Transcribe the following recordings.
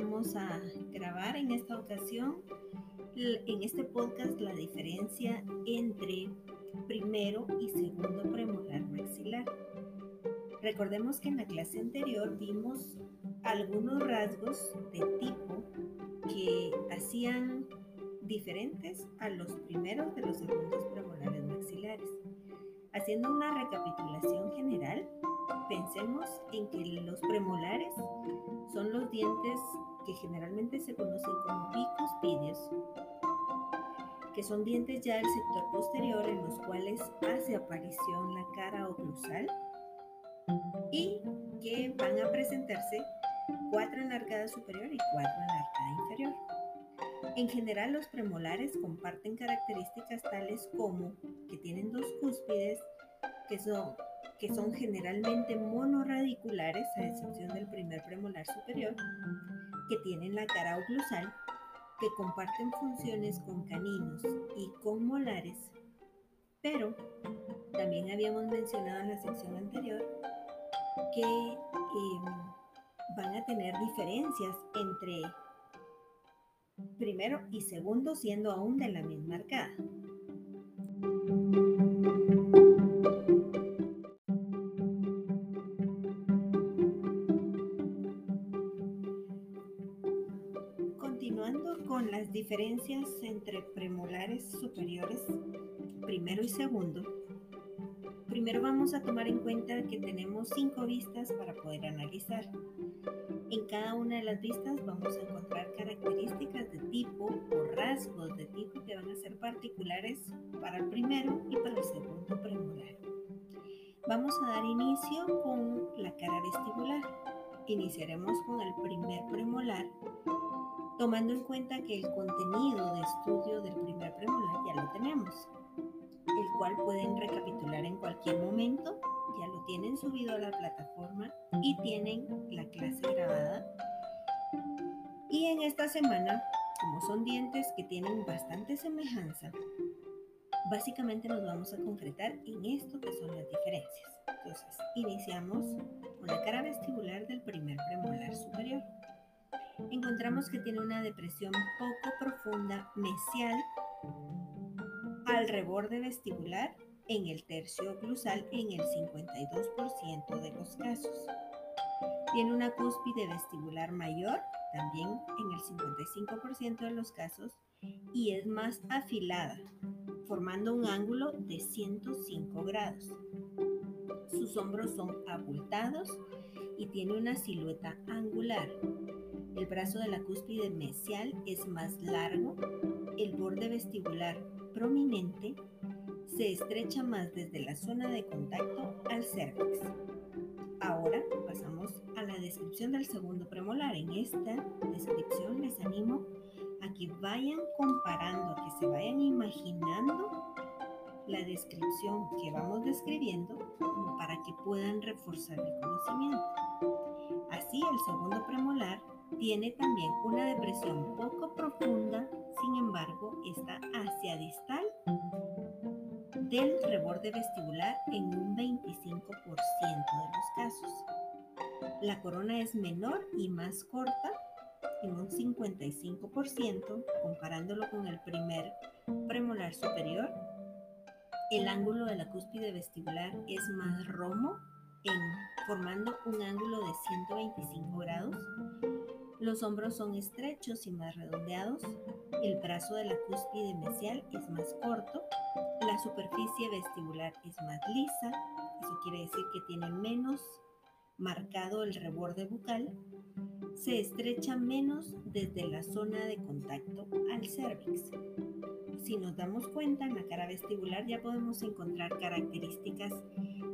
vamos a grabar en esta ocasión, en este podcast, la diferencia entre primero y segundo premolar maxilar. Recordemos que en la clase anterior vimos algunos rasgos de tipo que hacían diferentes a los primeros de los segundos premolares maxilares. Haciendo una recapitulación general, pensemos en que los premolares dientes que generalmente se conocen como bicuspidios, que son dientes ya del sector posterior en los cuales hace aparición la cara oclusal y que van a presentarse cuatro en la arcada superior y cuatro en la arcada inferior. En general, los premolares comparten características tales como que tienen dos cúspides, que son, que son generalmente monorradiculares, a excepción del primer premolar superior, que tienen la cara oclusal, que comparten funciones con caninos y con molares, pero también habíamos mencionado en la sección anterior que em, van a tener diferencias entre primero y segundo siendo aún de la misma arcada. Entre premolares superiores, primero y segundo, primero vamos a tomar en cuenta que tenemos cinco vistas para poder analizar. En cada una de las vistas vamos a encontrar características de tipo o rasgos de tipo que van a ser particulares para el primero y para el segundo premolar. Vamos a dar inicio con la cara vestibular. Iniciaremos con el primer premolar, tomando en cuenta que el contenido de estudio del primer premolar ya lo tenemos, el cual pueden recapitular en cualquier momento ya lo tienen subido a la plataforma y tienen la clase grabada. Y en esta semana, como son dientes que tienen bastante semejanza, básicamente nos vamos a concretar en esto que son las diferencias. Entonces, iniciamos con la cara vestibular del primer premolar superior. Encontramos que tiene una depresión poco profunda mesial al reborde vestibular en el tercio oclusal en el 52% de los casos. Tiene una cúspide vestibular mayor, también en el 55% de los casos, y es más afilada, formando un ángulo de 105 grados. Sus hombros son abultados y tiene una silueta angular. El brazo de la cúspide mesial es más largo, el borde vestibular prominente se estrecha más desde la zona de contacto al cérvix. Ahora pasamos a la descripción del segundo premolar. En esta descripción les animo a que vayan comparando, a que se vayan imaginando la descripción que vamos describiendo para que puedan reforzar el conocimiento. Así el segundo premolar tiene también una depresión poco profunda, sin embargo está hacia distal del reborde vestibular en un 25% de los casos. La corona es menor y más corta en un 55% comparándolo con el primer premolar superior. El ángulo de la cúspide vestibular es más romo formando un ángulo de 125 grados. Los hombros son estrechos y más redondeados. El brazo de la cúspide mesial es más corto la superficie vestibular es más lisa, eso quiere decir que tiene menos marcado el reborde bucal, se estrecha menos desde la zona de contacto al cérvix. Si nos damos cuenta, en la cara vestibular ya podemos encontrar características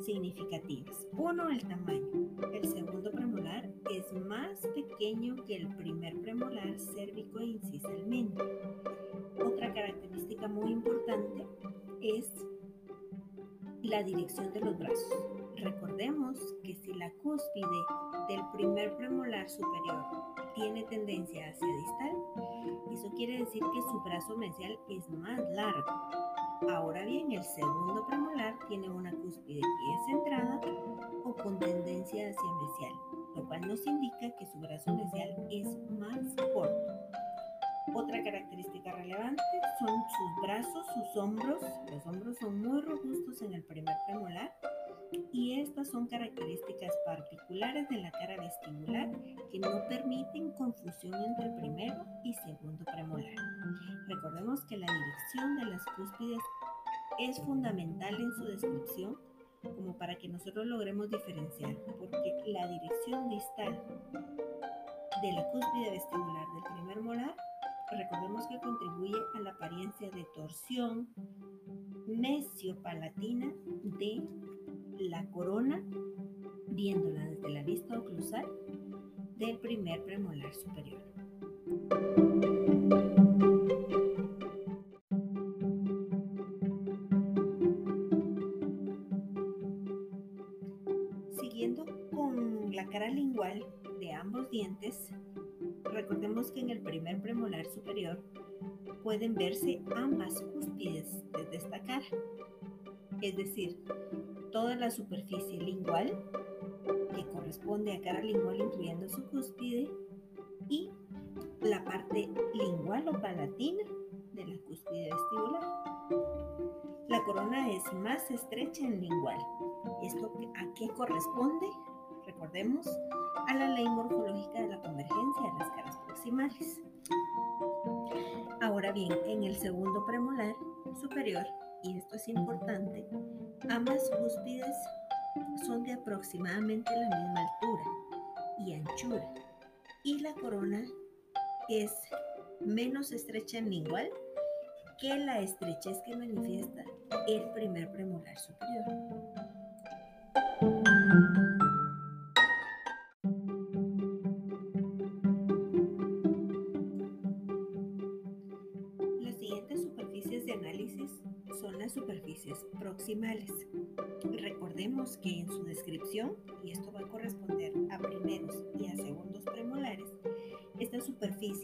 significativas. Uno, el tamaño. El segundo premolar es más pequeño que el primer premolar cérvico e incisalmente. Otra característica muy importante es la dirección de los brazos. Recordemos que si la cúspide del primer premolar superior tiene tendencia hacia distal, eso quiere decir que su brazo mesial es más largo. Ahora bien, el segundo premolar tiene una cúspide que es centrada o con tendencia hacia mesial, lo cual nos indica que su brazo mesial es más corto. Otra característica relevante son sus brazos, sus hombros. Los hombros son muy robustos en el primer premolar son características particulares de la cara vestibular que no permiten confusión entre primero y segundo premolar. Recordemos que la dirección de las cúspides es fundamental en su descripción como para que nosotros logremos diferenciar, porque la dirección distal de la cúspide vestibular del primer molar, recordemos que contribuye a la apariencia de torsión mesiopalatina de la corona, viéndola desde la vista oclusal del primer premolar superior. Siguiendo con la cara lingual de ambos dientes, recordemos que en el primer premolar superior pueden verse ambas cúspides desde esta cara, es decir, toda la superficie lingual, que corresponde a cara lingual incluyendo su cúspide, y la parte lingual o palatina de la cúspide vestibular. La corona es más estrecha en lingual. ¿Esto a qué corresponde? Recordemos a la ley morfológica de la convergencia de las caras proximales. Ahora bien, en el segundo premolar superior y esto es importante, ambas cúspides son de aproximadamente la misma altura y anchura y la corona es menos estrecha en lingual que la estrechez que manifiesta el primer premolar superior.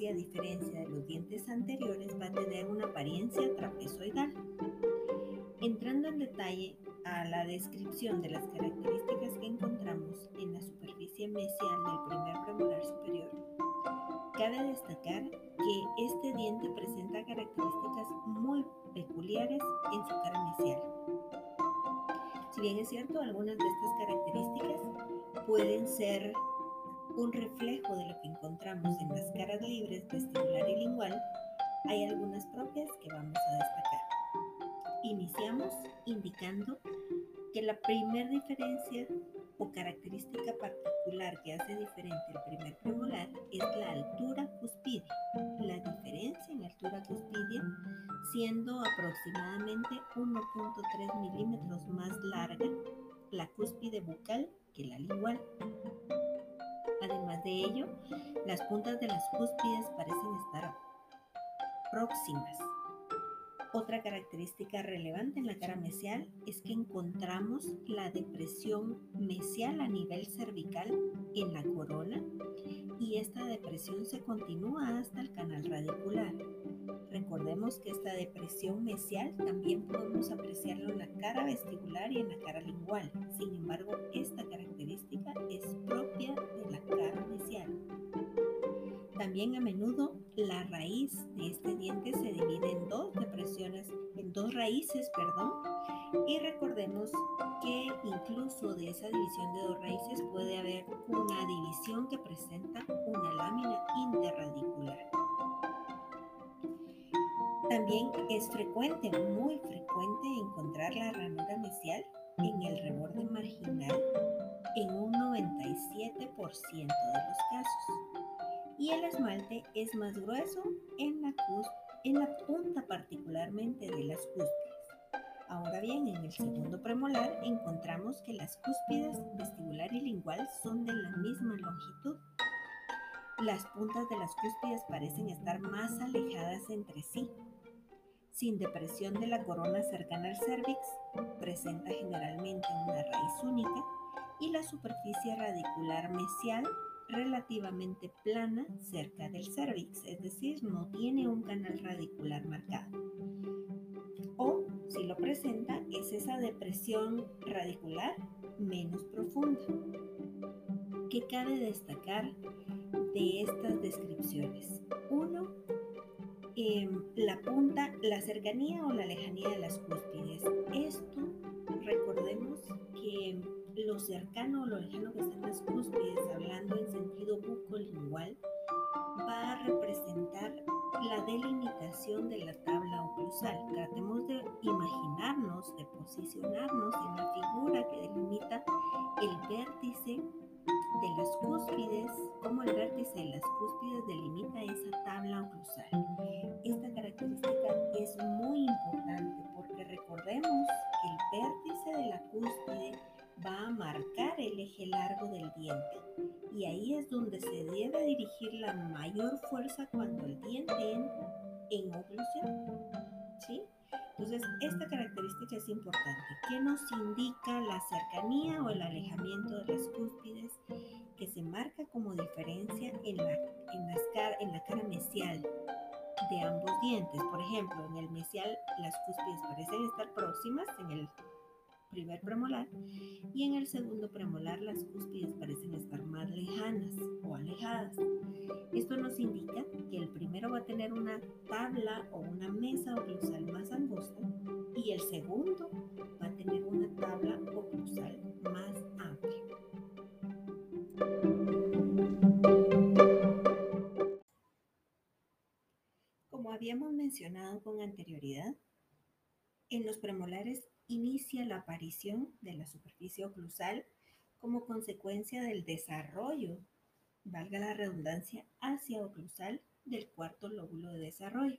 A diferencia de los dientes anteriores, va a tener una apariencia trapezoidal. Entrando en detalle a la descripción de las características que encontramos en la superficie mesial del primer premolar superior, cabe destacar que este diente presenta características muy peculiares en su cara mesial. Si bien es cierto, algunas de estas características pueden ser un reflejo de lo que encontramos en las caras libres vestibular y lingual, hay algunas propias que vamos a destacar. Iniciamos indicando que la primera diferencia o característica particular que hace diferente el primer premolar es la altura cuspidia. La diferencia en altura cuspidia siendo aproximadamente 1.3 milímetros más larga la cúspide bucal que la lingual. Además de ello, las puntas de las cúspides parecen estar próximas otra característica relevante en la cara mesial es que encontramos la depresión mesial a nivel cervical en la corona y esta depresión se continúa hasta el canal radicular. Recordemos que esta depresión mesial también podemos apreciarla en la cara vestibular y en la cara lingual. Sin embargo, esta También a menudo la raíz de este diente se divide en dos depresiones, en dos raíces, perdón. Y recordemos que incluso de esa división de dos raíces puede haber una división que presenta una lámina interradicular. También es frecuente, muy frecuente, encontrar la ranura mesial en el reborde marginal en un 97% de los casos el esmalte es más grueso en la, en la punta particularmente de las cúspides. Ahora bien, en el segundo premolar encontramos que las cúspides vestibular y lingual son de la misma longitud. Las puntas de las cúspides parecen estar más alejadas entre sí. Sin depresión de la corona cercana al cervix, presenta generalmente una raíz única y la superficie radicular mesial relativamente plana cerca del cervix, es decir, no tiene un canal radicular marcado. O lo presenta es esa depresión radicular menos profunda. ¿Qué cabe destacar de estas descripciones? Uno, em, la punta, la cercanía o la lejanía de las cúspides. Esto, recordemos que lo cercano o lo lejano que están las cúspides, hablando en sentido bucolingual, va a representar la delimitación de la tabla oclusal. Tratemos de imaginarnos, de posicionarnos en la figura que delimita el vértice de las cúspides, como el vértice de las cúspides delimita esa tabla oclusal. Esta característica es muy importante porque recordemos que el vértice de la cúspide va a marcar el eje largo del diente y ahí es donde se debe dirigir la mayor fuerza cuando el diente entra en oclusión. ¿Sí? Entonces, esta característica es importante. ¿Qué nos indica la cercanía o el alejamiento de las cúspides que se marca como diferencia en la, en, las en la cara mesial de ambos dientes? Por ejemplo, en el mesial las cúspides parecen estar próximas, en el primer premolar y en el segundo premolar las cúspides parecen estar más lejanas o alejadas. Esto nos indica que el primero va a tener una tabla o una mesa oclusal más angosta y el segundo va a tener una tabla oclusal más amplia. Como habíamos mencionado con anterioridad, en los premolares inicia la aparición de la superficie oclusal como consecuencia del desarrollo, valga la redundancia, hacia oclusal del cuarto lóbulo de desarrollo.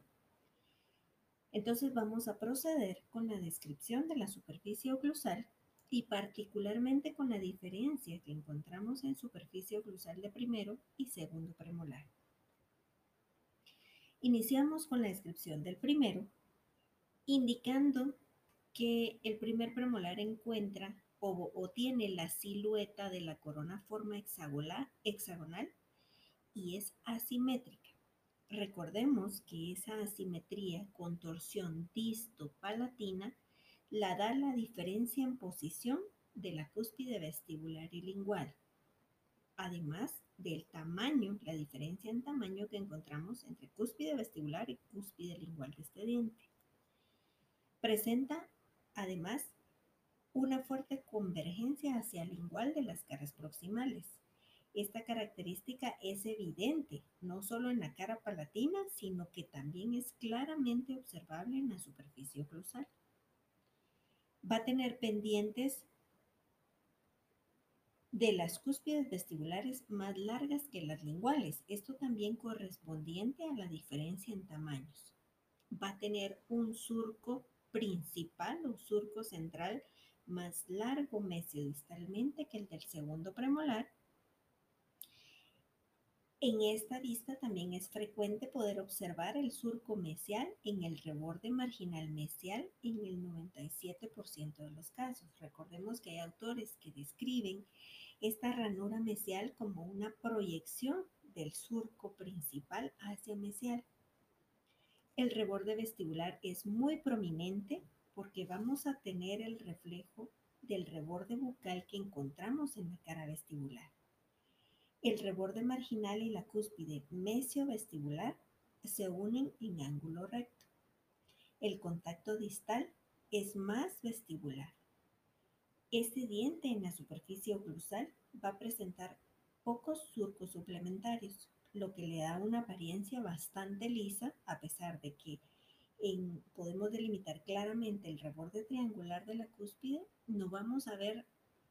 Entonces vamos a proceder con la descripción de la superficie oclusal y particularmente con la diferencia que encontramos en superficie oclusal de primero y segundo premolar. Iniciamos con la descripción del primero, indicando que el primer premolar encuentra o, tiene la silueta de la corona forma hexagonal, hexagonal y es asimétrica. Recordemos que esa asimetría, contorsión disto-palatina, la da la diferencia en posición de la cúspide vestibular y lingual, además del tamaño, la diferencia en tamaño que encontramos entre cúspide vestibular y cúspide lingual de este diente. Presenta Además, una fuerte convergencia hacia el lingual de las caras proximales. Esta característica es evidente no solo en la cara palatina, sino que también es claramente observable en la superficie oclusal. Va a tener pendientes de las cúspides vestibulares más largas que las linguales, esto también correspondiente a la diferencia en tamaños. Va a tener un surco principal o surco central más largo mesiodistalmente que el del segundo premolar. En esta vista también es frecuente poder observar el surco mesial en el reborde marginal mesial en el 97% de los casos. Recordemos que hay autores que describen esta ranura mesial como una proyección del surco principal hacia mesial. El reborde vestibular es muy prominente porque vamos a tener el reflejo del reborde bucal que encontramos en la cara vestibular. El reborde marginal y la cúspide mesio-vestibular se unen en ángulo recto. El contacto distal es más vestibular. Este diente en la superficie oclusal va a presentar pocos surcos suplementarios, lo que le da una apariencia bastante lisa, a pesar de que podemos delimitar claramente el reborde triangular de la cúspide, no vamos a ver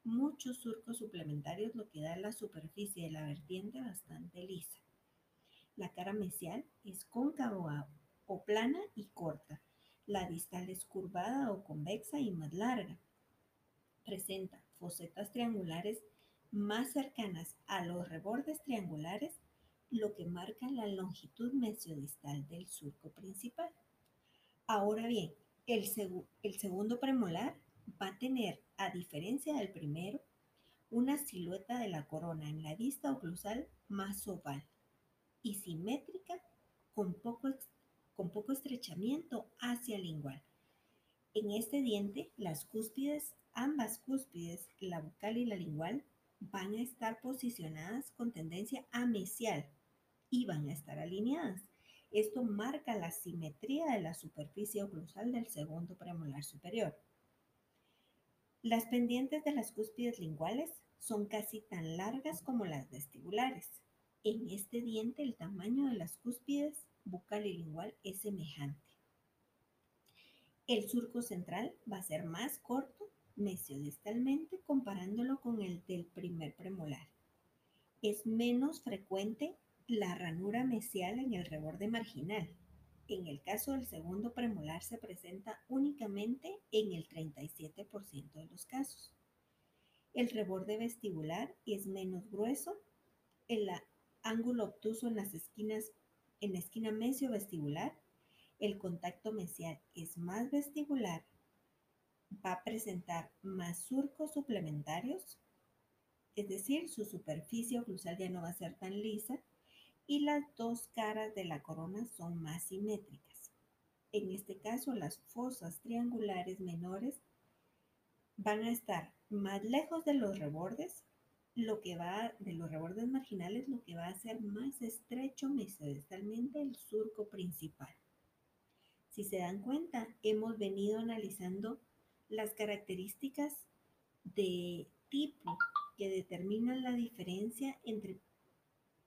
muchos surcos suplementarios, lo que da la superficie de la vertiente bastante lisa. La cara mesial es cóncava o plana y corta. La distal es curvada o convexa y más larga. Presenta fosetas triangulares más cercanas a los rebordes triangulares lo que marca la longitud mesiodistal del surco principal. Ahora bien, el, segundo premolar va a tener, a diferencia del primero, una silueta de la corona en la vista oclusal más oval y simétrica con poco, con poco estrechamiento hacia el lingual. En este diente, las cúspides, ambas cúspides, la bucal y la lingual, van a estar posicionadas con tendencia a mesial y van a estar alineadas. Esto marca la simetría de la superficie oclusal del segundo premolar superior. Las pendientes de las cúspides linguales son casi tan largas como las vestibulares. En este diente el tamaño de las cúspides bucal y lingual es semejante. El surco central va a ser más corto mesiodistalmente comparándolo con el del primer premolar. Es menos frecuente la ranura mesial en el reborde marginal. En el caso del segundo premolar se presenta únicamente en el 37% de los casos. El reborde vestibular es menos grueso. El ángulo obtuso en las esquinas, en la esquina mesio-vestibular. El contacto mesial es más vestibular. Va a presentar más surcos suplementarios. Es decir, su superficie oclusal ya no va a ser tan lisa. Y las dos caras de la corona son más simétricas. En este caso, las fosas triangulares menores van a estar más lejos de los rebordes, lo que va de los rebordes marginales, lo que va a ser más estrecho mesodestalmente el surco principal. Si se dan cuenta, hemos venido analizando las características de tipo que determinan la diferencia entre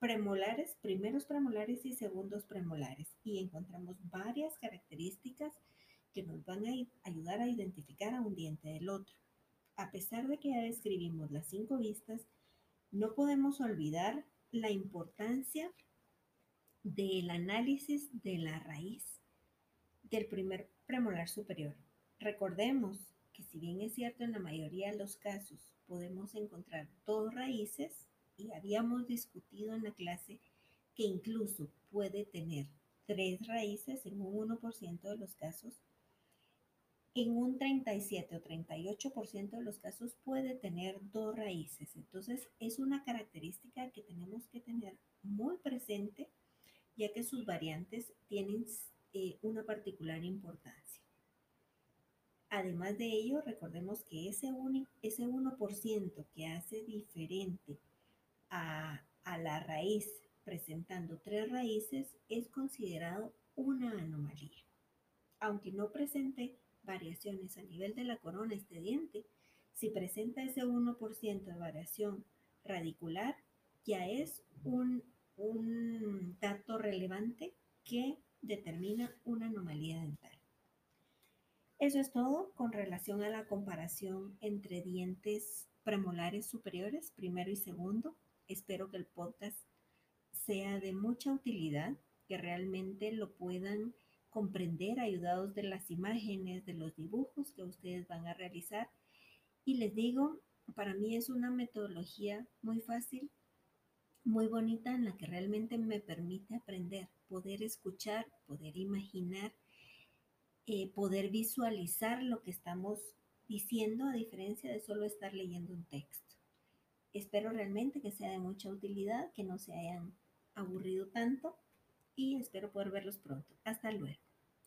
premolares, primeros premolares y segundos premolares. Y encontramos varias características que nos van a ayudar a identificar a un diente del otro a pesar de que ya describimos las cinco vistas, no podemos olvidar la importancia del análisis de la raíz del primer premolar superior. Recordemos que si bien es cierto en la mayoría de los casos podemos encontrar dos raíces y habíamos discutido en la clase que incluso puede tener tres raíces en un 1% de los casos, en un 37 o 38% de los casos puede tener dos raíces. Entonces es una característica que tenemos que tener muy presente ya que sus variantes tienen eh, una particular importancia. Además de ello, recordemos que ese, ese 1% que hace diferente a, la raíz presentando tres raíces es considerado una anomalía. Aunque no presente variaciones a nivel de la corona este diente, si presenta ese 1% de variación radicular, ya es un dato relevante que determina una anomalía dental. Eso es todo con relación a la comparación entre dientes premolares superiores, primero y segundo. Espero que el podcast sea de mucha utilidad, que realmente lo puedan comprender ayudados de las imágenes, de los dibujos que ustedes van a realizar. Y les digo, para mí es una metodología muy fácil, muy bonita, en la que realmente me permite aprender, poder escuchar, poder imaginar, eh, poder visualizar lo que estamos diciendo a diferencia de solo estar leyendo un texto. Espero realmente que sea de mucha utilidad, que no se hayan aburrido tanto y espero poder verlos pronto. Hasta luego.